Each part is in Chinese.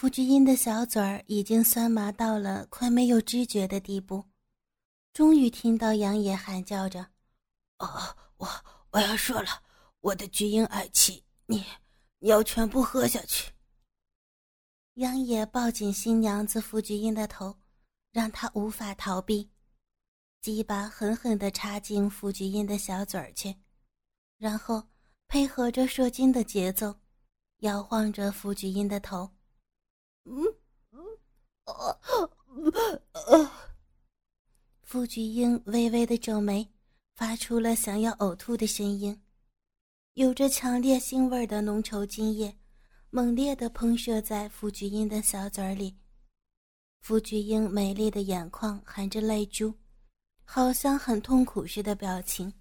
傅菊英的小嘴儿已经酸麻到了快没有知觉的地步，终于听到杨野喊叫着：“哦，我我要射了，我的菊英爱妻，你你要全部喝下去。”杨野抱紧新娘子傅菊英的头，让她无法逃避，鸡巴狠狠地插进傅菊英的小嘴儿去，然后配合着射精的节奏，摇晃着傅菊英的头。嗯嗯，呃呃，傅菊英微微的皱眉，发出了想要呕吐的声音。有着强烈腥味的浓稠精液，猛烈的喷射在傅菊英的小嘴里。傅菊英美丽的眼眶含着泪珠，好像很痛苦似的表情，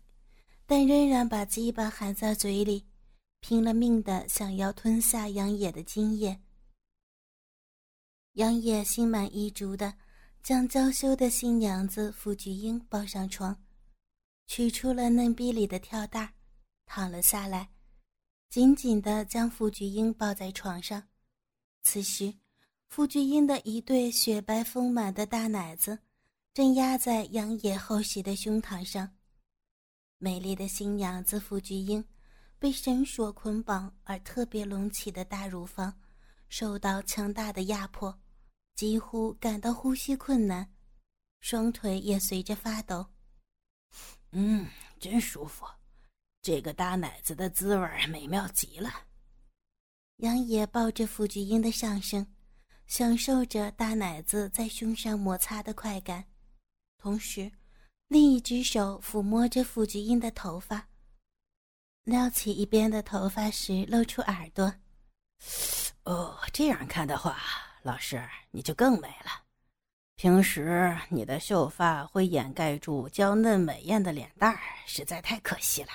但仍然把鸡巴含在嘴里，拼了命的想要吞下杨野的精液。杨野心满意足的将娇羞的新娘子傅菊英抱上床，取出了嫩逼里的跳蛋，躺了下来，紧紧的将傅菊英抱在床上。此时，傅菊英的一对雪白丰满的大奶子正压在杨野厚实的胸膛上。美丽的新娘子傅菊英被绳索捆绑而特别隆起的大乳房受到强大的压迫。几乎感到呼吸困难，双腿也随着发抖。嗯，真舒服，这个大奶子的滋味美妙极了。杨野抱着傅菊英的上身，享受着大奶子在胸上摩擦的快感，同时，另一只手抚摸着傅菊英的头发，撩起一边的头发时露出耳朵。哦，这样看的话。老师，你就更美了。平时你的秀发会掩盖住娇嫩美艳的脸蛋儿，实在太可惜了。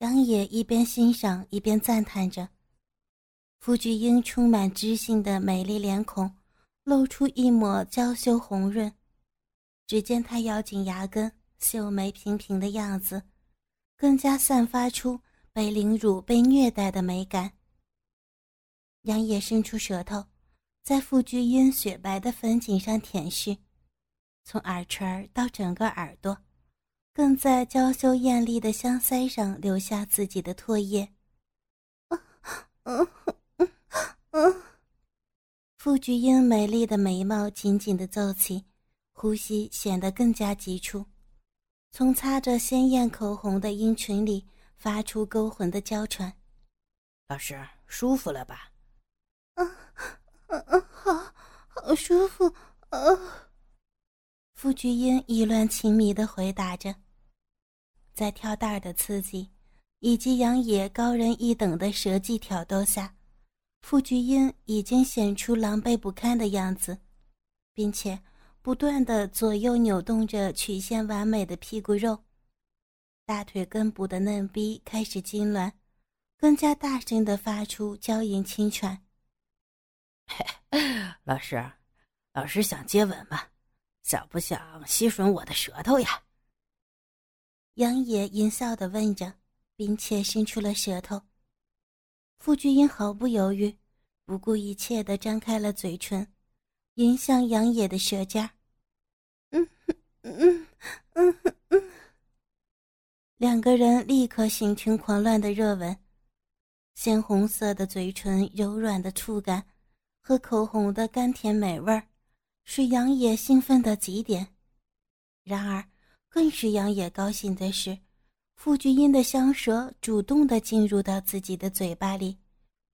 杨野一边欣赏一边赞叹着，傅菊英充满知性的美丽脸孔露出一抹娇羞红润。只见她咬紧牙根，秀眉平平的样子，更加散发出被凌辱、被虐待的美感。杨野伸出舌头。在傅菊英雪白的粉颈上舔舐，从耳垂到整个耳朵，更在娇羞艳丽的香腮上留下自己的唾液。嗯嗯嗯傅菊英美丽的眉毛紧紧的皱起，呼吸显得更加急促，从擦着鲜艳口红的阴唇里发出勾魂的娇喘。老师，舒服了吧？嗯，好，好舒服啊！傅菊英意乱情迷的回答着，在跳蛋儿的刺激以及杨野高人一等的舌技挑逗下，傅菊英已经显出狼狈不堪的样子，并且不断的左右扭动着曲线完美的屁股肉，大腿根部的嫩逼开始痉挛，更加大声的发出娇吟轻喘。老师，老师想接吻吗？想不想吸吮我的舌头呀？杨野淫笑的问着，并且伸出了舌头。傅君英毫不犹豫，不顾一切的张开了嘴唇，迎向杨野的舌尖。嗯嗯嗯嗯，两个人立刻形成狂乱的热吻，鲜红色的嘴唇，柔软的触感。和口红的甘甜美味儿，使杨野兴奋的极点。然而，更使杨野高兴的是，傅菊英的香舌主动的进入到自己的嘴巴里，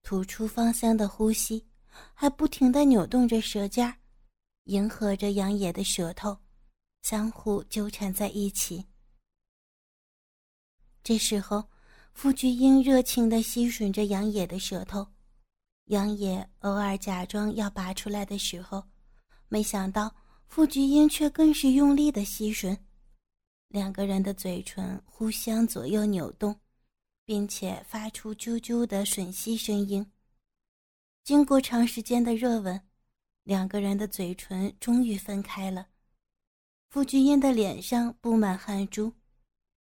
吐出芳香的呼吸，还不停的扭动着舌尖，迎合着杨野的舌头，相互纠缠在一起。这时候，傅菊英热情的吸吮着杨野的舌头。杨野偶尔假装要拔出来的时候，没想到傅菊英却更是用力的吸吮，两个人的嘴唇互相左右扭动，并且发出啾啾的吮吸声音。经过长时间的热吻，两个人的嘴唇终于分开了。傅菊英的脸上布满汗珠，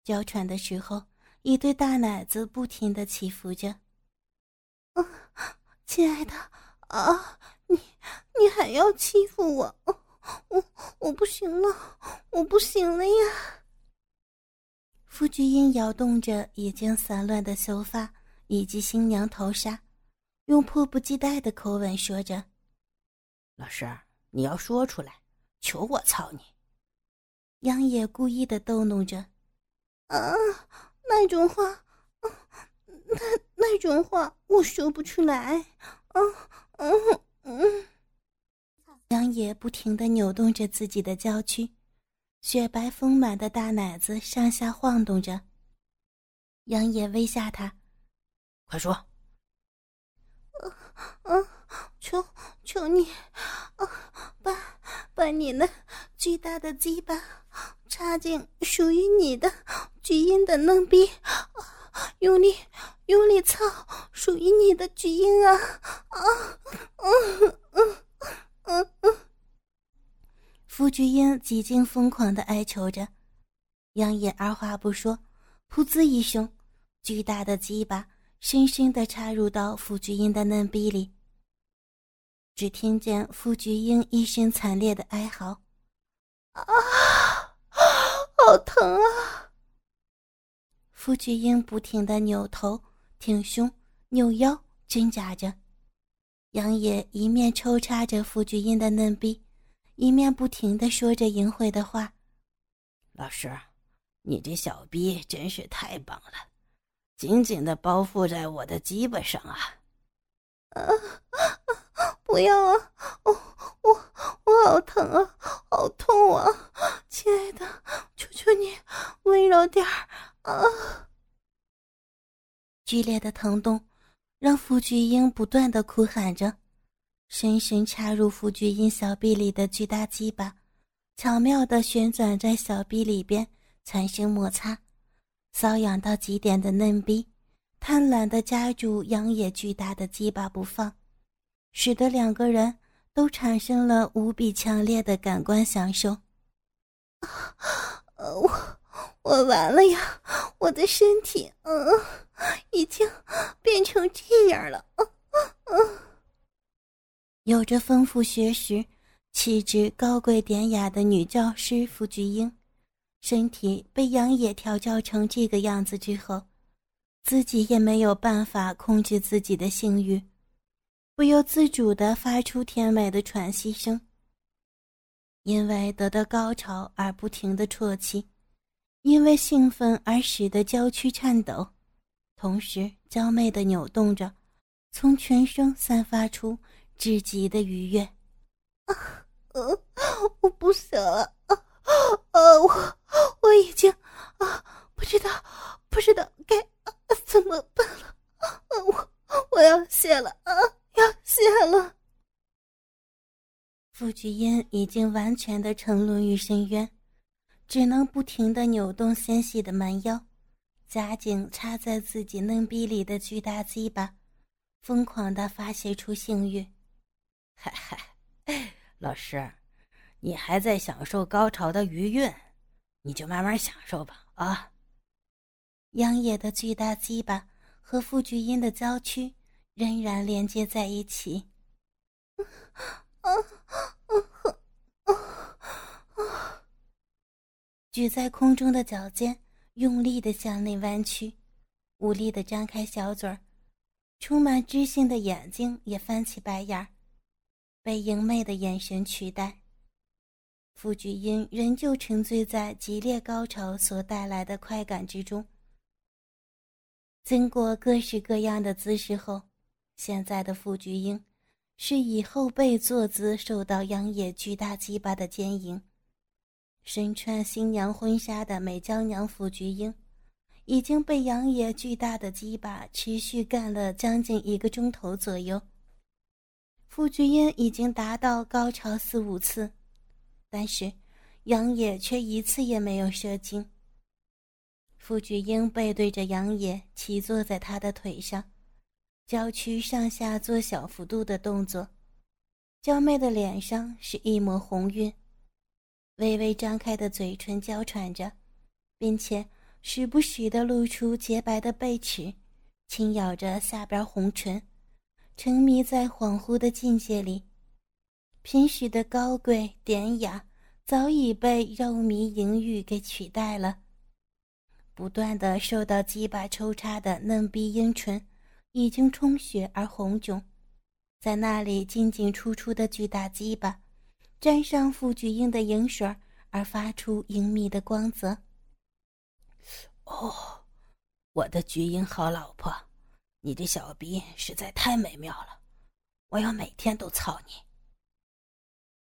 娇喘的时候，一对大奶子不停的起伏着。啊，亲爱的，啊，你你还要欺负我？我我不行了，我不行了呀！傅菊英摇动着已经散乱的秀发以及新娘头纱，用迫不及待的口吻说着：“老师，你要说出来，求我操你！”杨野故意的逗弄着：“啊，那种话，那那种话我说不出来。”啊，嗯嗯。杨野不停的扭动着自己的娇躯，雪白丰满的大奶子上下晃动着。杨野威吓他：“快说！”“啊求求你，啊，把把你那巨大的鸡巴插进属于你的巨阴的嫩逼，用力用力操属于你的巨阴啊！啊，嗯嗯。”嗯嗯，傅菊英几近疯狂的哀求着，杨野二话不说，噗呲一声，巨大的鸡巴深深的插入到傅菊英的嫩逼里。只听见傅菊英一声惨烈的哀嚎：“啊，好疼啊！”傅菊英不停的扭头、挺胸、扭腰，挣扎着。杨野一面抽插着傅菊英的嫩逼，一面不停的说着淫秽的话：“老师，你这小逼真是太棒了，紧紧的包覆在我的鸡巴上啊！”“啊，不要啊！我我我好疼啊，好痛啊！亲爱的，求求你温柔点儿啊！”剧烈的疼痛。让傅菊英不断的哭喊着，深深插入傅菊英小臂里的巨大鸡巴，巧妙的旋转在小臂里边，产生摩擦，瘙痒到极点的嫩逼，贪婪的夹住杨野巨大的鸡巴不放，使得两个人都产生了无比强烈的感官享受。我我完了呀，我的身体，嗯。已经变成这样了。有着丰富学识、气质高贵典雅的女教师傅菊英，身体被杨野调教成这个样子之后，自己也没有办法控制自己的性欲，不由自主地发出甜美的喘息声。因为得到高潮而不停的啜泣，因为兴奋而使得娇躯颤抖。同时，娇媚的扭动着，从全身散发出至极的愉悦。啊，我不行了，啊，啊，我我已经，不知道，不知道该怎么办了。啊，我我要谢了，啊，要谢了。傅菊英已经完全的沉沦于深渊，只能不停的扭动纤细的蛮腰。夹紧插在自己嫩逼里的巨大鸡巴，疯狂的发泄出性欲。嗨嗨，老师，你还在享受高潮的余韵，你就慢慢享受吧。啊！杨野的巨大鸡巴和傅菊英的娇躯仍然连接在一起。举在空中的脚尖。用力的向内弯曲，无力的张开小嘴儿，充满知性的眼睛也翻起白眼儿，被淫媚的眼神取代。傅菊英仍旧沉醉在激烈高潮所带来的快感之中。经过各式各样的姿势后，现在的傅菊英是以后背坐姿受到杨野巨大鸡巴的奸淫。身穿新娘婚纱的美娇娘傅菊英，已经被杨野巨大的鸡巴持续干了将近一个钟头左右。傅菊英已经达到高潮四五次，但是杨野却一次也没有射精。傅菊英背对着杨野，骑坐在他的腿上，娇躯上下做小幅度的动作，娇媚的脸上是一抹红晕，微微张开的嘴唇娇喘着，并且时不时的露出洁白的贝齿，轻咬着下边红唇，沉迷在恍惚的境界里。平时的高贵典雅早已被肉迷淫欲给取代了。不断的受到鸡巴抽插的嫩逼阴唇，已经充血而红肿，在那里进进出出的巨大鸡巴，沾上傅菊英的银水而发出隐秘的光泽。哦，我的菊英好老婆，你的小逼实在太美妙了，我要每天都操你。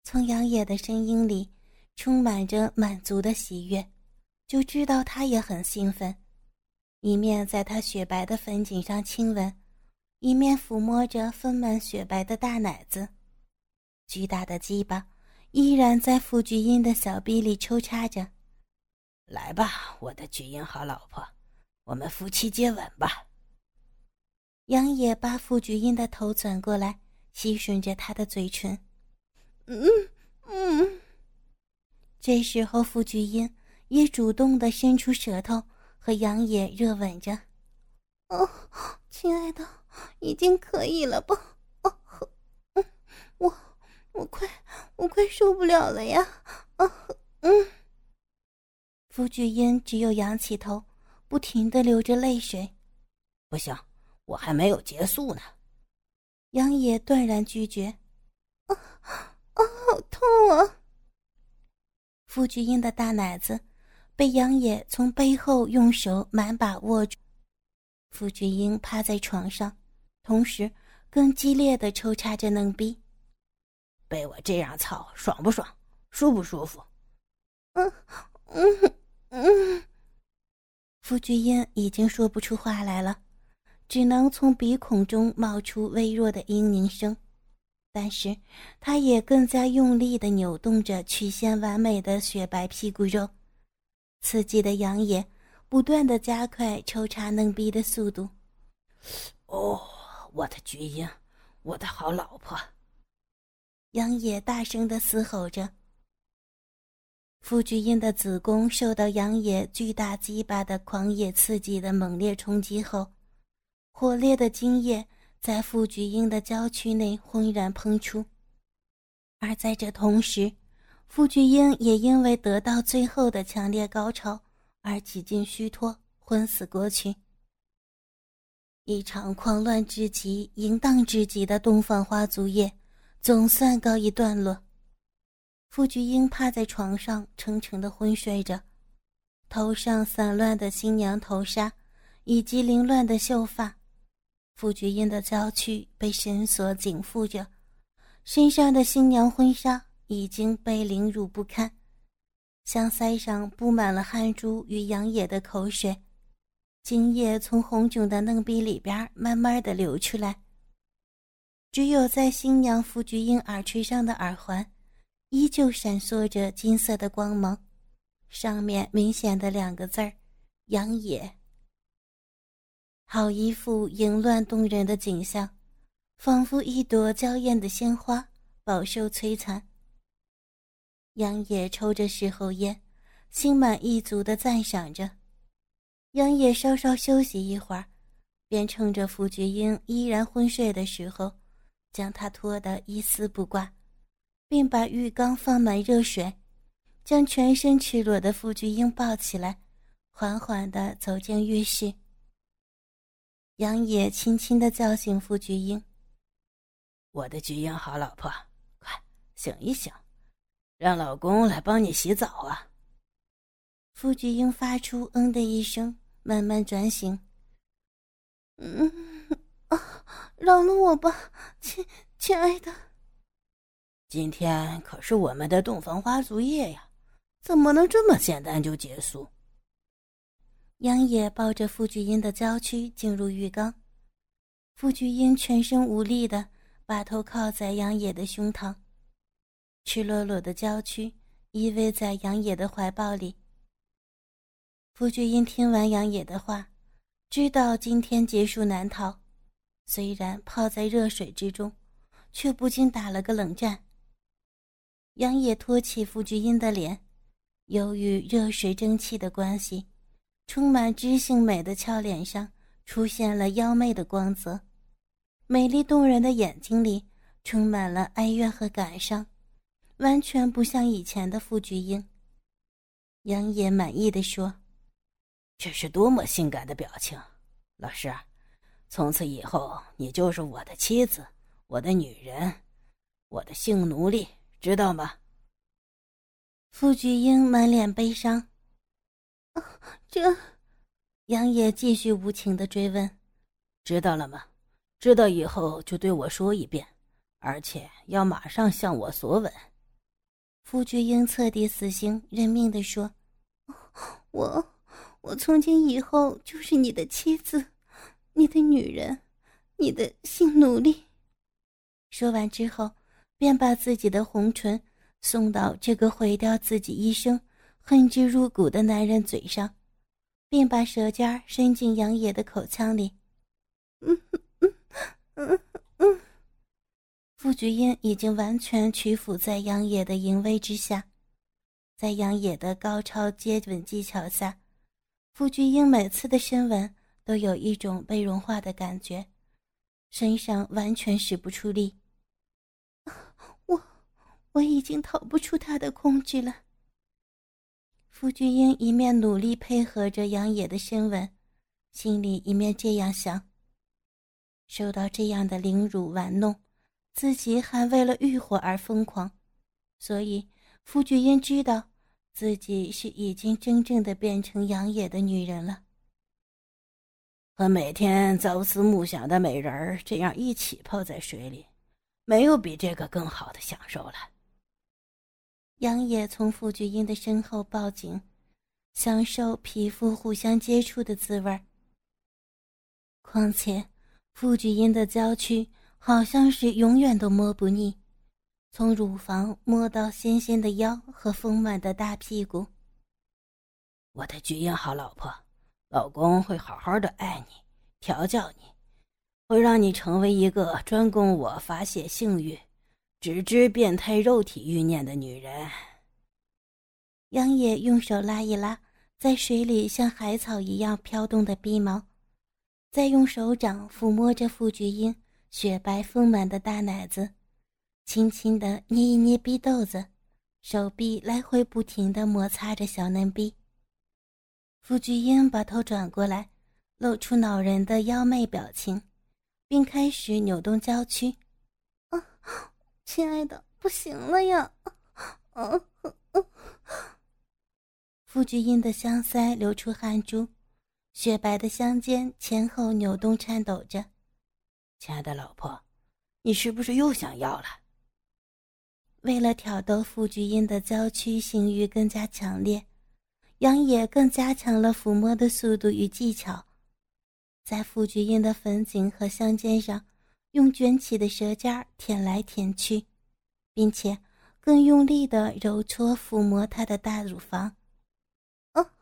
从杨野的声音里充满着满足的喜悦，就知道他也很兴奋。一面在他雪白的粉颈上亲吻，一面抚摸着丰满雪白的大奶子。巨大的鸡巴依然在傅菊英的小臂里抽插着。来吧，我的菊英好老婆，我们夫妻接吻吧。杨野把傅菊英的头转过来，吸吮着她的嘴唇。嗯嗯，这时候傅菊英也主动的伸出舌头和杨野热吻着。哦，亲爱的，已经可以了吧？哦，嗯，我我快我快受不了了呀！啊，嗯。傅菊英只有仰起头，不停的流着泪水。不行，我还没有结束呢。杨野断然拒绝。啊。啊，好痛啊！傅菊英的大奶子被杨野从背后用手满把握住，傅菊英趴在床上，同时更激烈的抽插着嫩逼。被我这样操，爽不爽？舒不舒服？嗯嗯嗯。傅菊英已经说不出话来了，只能从鼻孔中冒出微弱的嘤咛声。但是，他也更加用力的扭动着曲线完美的雪白屁股肉，刺激的杨野不断的加快抽插嫩逼的速度。哦，我的菊英，我的好老婆！杨野大声的嘶吼着。傅菊英的子宫受到杨野巨大鸡巴的狂野刺激的猛烈冲击后，火烈的精液。在傅菊英的娇躯内轰然喷出，而在这同时，傅菊英也因为得到最后的强烈高潮而几近虚脱，昏死过去。一场狂乱至极、淫荡至极的东方花烛夜总算告一段落。傅菊英趴在床上沉沉的昏睡着，头上散乱的新娘头纱以及凌乱的秀发。傅菊英的娇躯被绳索紧缚着，身上的新娘婚纱已经被凌辱不堪，香腮上布满了汗珠与杨野的口水，精液从红肿的嫩逼里边慢慢的流出来。只有在新娘傅菊英耳垂上的耳环，依旧闪烁着金色的光芒，上面明显的两个字儿：杨野。好一幅淫乱动人的景象，仿佛一朵娇艳的鲜花饱受摧残。杨野抽着事后烟，心满意足地赞赏着。杨野稍稍休息一会儿，便趁着傅菊英依然昏睡的时候，将她拖得一丝不挂，并把浴缸放满热水，将全身赤裸的傅菊英抱起来，缓缓地走进浴室。杨野轻轻的叫醒傅菊英：“我的菊英好老婆，快醒一醒，让老公来帮你洗澡啊！”傅菊英发出“嗯”的一声，慢慢转醒。“嗯啊，饶了我吧，亲亲爱的。今天可是我们的洞房花烛夜呀，怎么能这么简单就结束？”杨野抱着傅菊英的娇躯进入浴缸，傅菊英全身无力的把头靠在杨野的胸膛，赤裸裸的娇躯依偎在杨野的怀抱里。傅菊英听完杨野的话，知道今天结束难逃，虽然泡在热水之中，却不禁打了个冷战。杨野托起傅菊英的脸，由于热水蒸汽的关系，充满知性美的俏脸上出现了妖媚的光泽，美丽动人的眼睛里充满了哀怨和感伤，完全不像以前的傅菊英。杨野满意的说。这是多么性感的表情，老师，从此以后你就是我的妻子，我的女人，我的性奴隶，知道吗？傅菊英满脸悲伤。这，杨野继续无情的追问：“知道了吗？知道以后就对我说一遍，而且要马上向我索吻。”傅菊英彻底死心，认命的说：“我。”我从今以后就是你的妻子，你的女人，你的性奴隶。说完之后，便把自己的红唇送到这个毁掉自己一生、恨之入骨的男人嘴上，并把舌尖伸进杨野的口腔里。嗯嗯嗯嗯嗯。傅菊英已经完全屈服在杨野的淫威之下，在杨野的高超接吻技巧下。傅菊英每次的深吻都有一种被融化的感觉，身上完全使不出力。我我已经逃不出他的控制了。傅菊英一面努力配合着杨野的深吻，心里一面这样想：受到这样的凌辱玩弄，自己还为了欲火而疯狂，所以傅菊英知道。自己是已经真正的变成杨野的女人了，和每天朝思暮想的美人儿这样一起泡在水里，没有比这个更好的享受了。杨野从傅菊英的身后抱紧，享受皮肤互相接触的滋味儿况且，傅菊英的娇躯好像是永远都摸不腻。从乳房摸到纤纤的腰和丰满的大屁股。我的菊英好老婆，老公会好好的爱你，调教你，会让你成为一个专供我发泄性欲、只知变态肉体欲念的女人。杨野用手拉一拉在水里像海草一样飘动的鼻毛，再用手掌抚摸着傅菊英雪白丰满的大奶子。轻轻的捏一捏逼豆子，手臂来回不停的摩擦着小嫩逼。傅菊英把头转过来，露出恼人的妖媚表情，并开始扭动娇躯。啊，亲爱的，不行了呀！啊，傅菊英的香腮流出汗珠，雪白的香肩前后扭动颤抖着。亲爱的老婆，你是不是又想要了？为了挑逗傅菊英的娇躯性欲更加强烈，杨野更加强了抚摸的速度与技巧，在傅菊英的粉颈和香肩上，用卷起的舌尖舔来舔去，并且更用力的揉搓抚摸她的大乳房。啊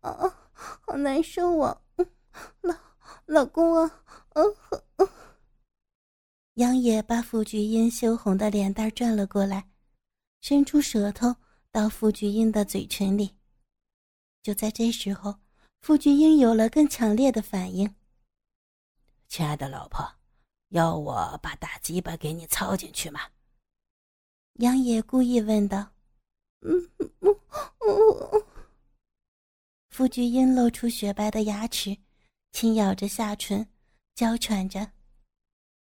啊，好难受啊！老老公啊，嗯嗯。杨野把傅菊英羞红的脸蛋转了过来，伸出舌头到傅菊英的嘴唇里。就在这时候，傅菊英有了更强烈的反应。亲爱的老婆，要我把大鸡巴给你操进去吗？杨野故意问道。嗯嗯嗯。傅菊英露出雪白的牙齿，轻咬着下唇，娇喘着。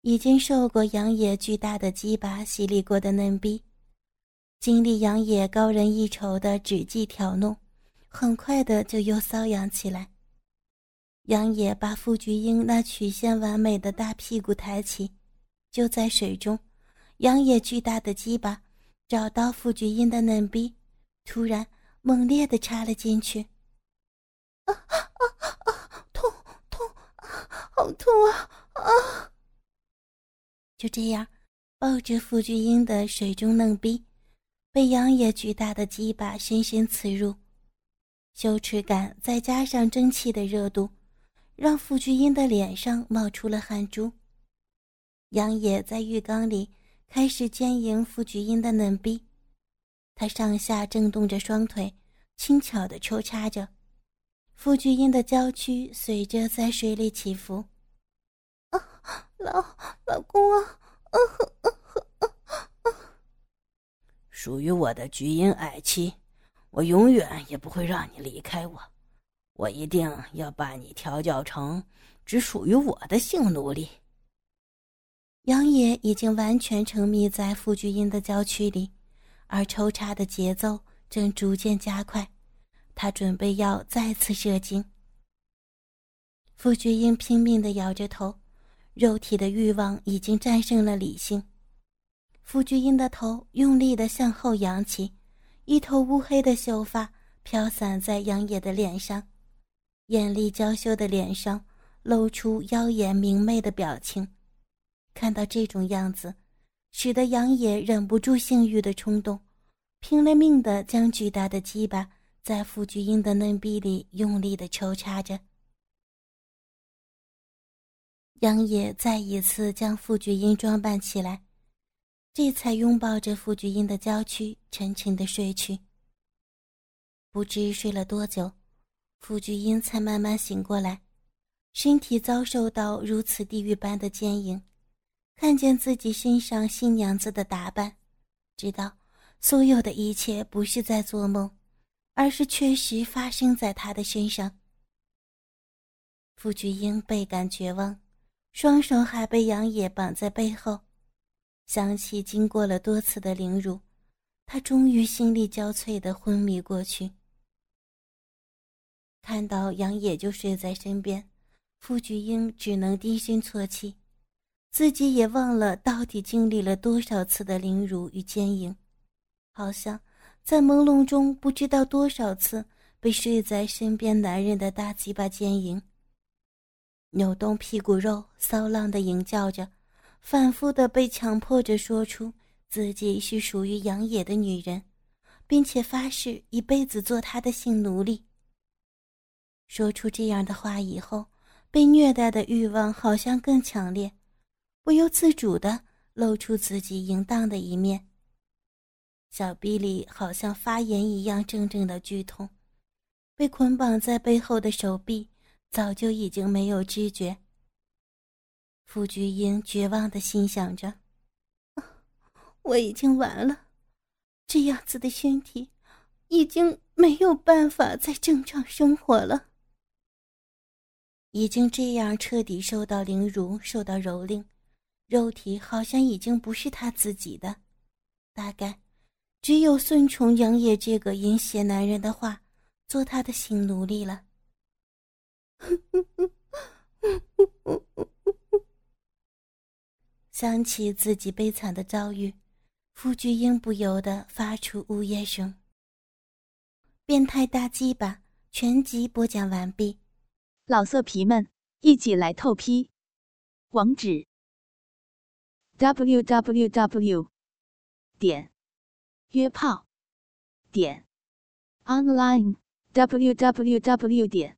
已经受过杨野巨大的鸡巴洗礼过的嫩逼，经历杨野高人一筹的指技挑弄，很快的就又瘙痒起来。杨野把傅菊英那曲线完美的大屁股抬起，就在水中，杨野巨大的鸡巴找到傅菊英的嫩逼，突然猛烈的插了进去。啊啊啊！痛痛，好痛啊啊！就这样，抱着傅菊英的水中嫩逼，被杨野巨大的鸡巴深深刺入，羞耻感再加上蒸汽的热度，让傅菊英的脸上冒出了汗珠。杨野在浴缸里开始奸淫傅菊英的嫩逼，他上下震动着双腿，轻巧地抽插着。傅菊英的娇躯随着在水里起伏。老老公啊！啊啊啊啊！属于我的菊英爱妻，我永远也不会让你离开我。我一定要把你调教成只属于我的性奴隶。杨野已经完全沉迷在傅菊英的娇躯里，而抽插的节奏正逐渐加快。他准备要再次射精。傅菊英拼命的摇着头。肉体的欲望已经战胜了理性，傅菊英的头用力的向后扬起，一头乌黑的秀发飘散在杨野的脸上，艳丽娇羞的脸上露出妖艳明媚的表情。看到这种样子，使得杨野忍不住性欲的冲动，拼了命的将巨大的鸡巴在傅菊英的嫩臂里用力的抽插着。杨野再一次将傅菊英装扮起来，这才拥抱着傅菊英的娇躯，沉沉的睡去。不知睡了多久，傅菊英才慢慢醒过来，身体遭受到如此地狱般的奸淫，看见自己身上新娘子的打扮，知道所有的一切不是在做梦，而是确实发生在他的身上。傅菊英倍感绝望。双手还被杨野绑在背后，想起经过了多次的凌辱，他终于心力交瘁的昏迷过去。看到杨野就睡在身边，傅菊英只能低声啜泣，自己也忘了到底经历了多少次的凌辱与奸淫，好像在朦胧中不知道多少次被睡在身边男人的大鸡巴奸淫。扭动屁股肉，骚浪的吟叫着，反复的被强迫着说出自己是属于杨野的女人，并且发誓一辈子做他的性奴隶。说出这样的话以后，被虐待的欲望好像更强烈，不由自主的露出自己淫荡的一面。小臂里好像发炎一样，阵阵的剧痛，被捆绑在背后的手臂。早就已经没有知觉。傅菊英绝望的心想着：“我已经完了，这样子的身体，已经没有办法再正常生活了。已经这样彻底受到凌辱，受到蹂躏，肉体好像已经不是他自己的，大概只有顺从杨野这个淫邪男人的话，做他的性奴隶了。” 想起自己悲惨的遭遇，傅菊英不由得发出呜咽声。变态大鸡巴全集播讲完毕，老色皮们一起来透批，网址：w w w. 点约炮点 online w w w. 点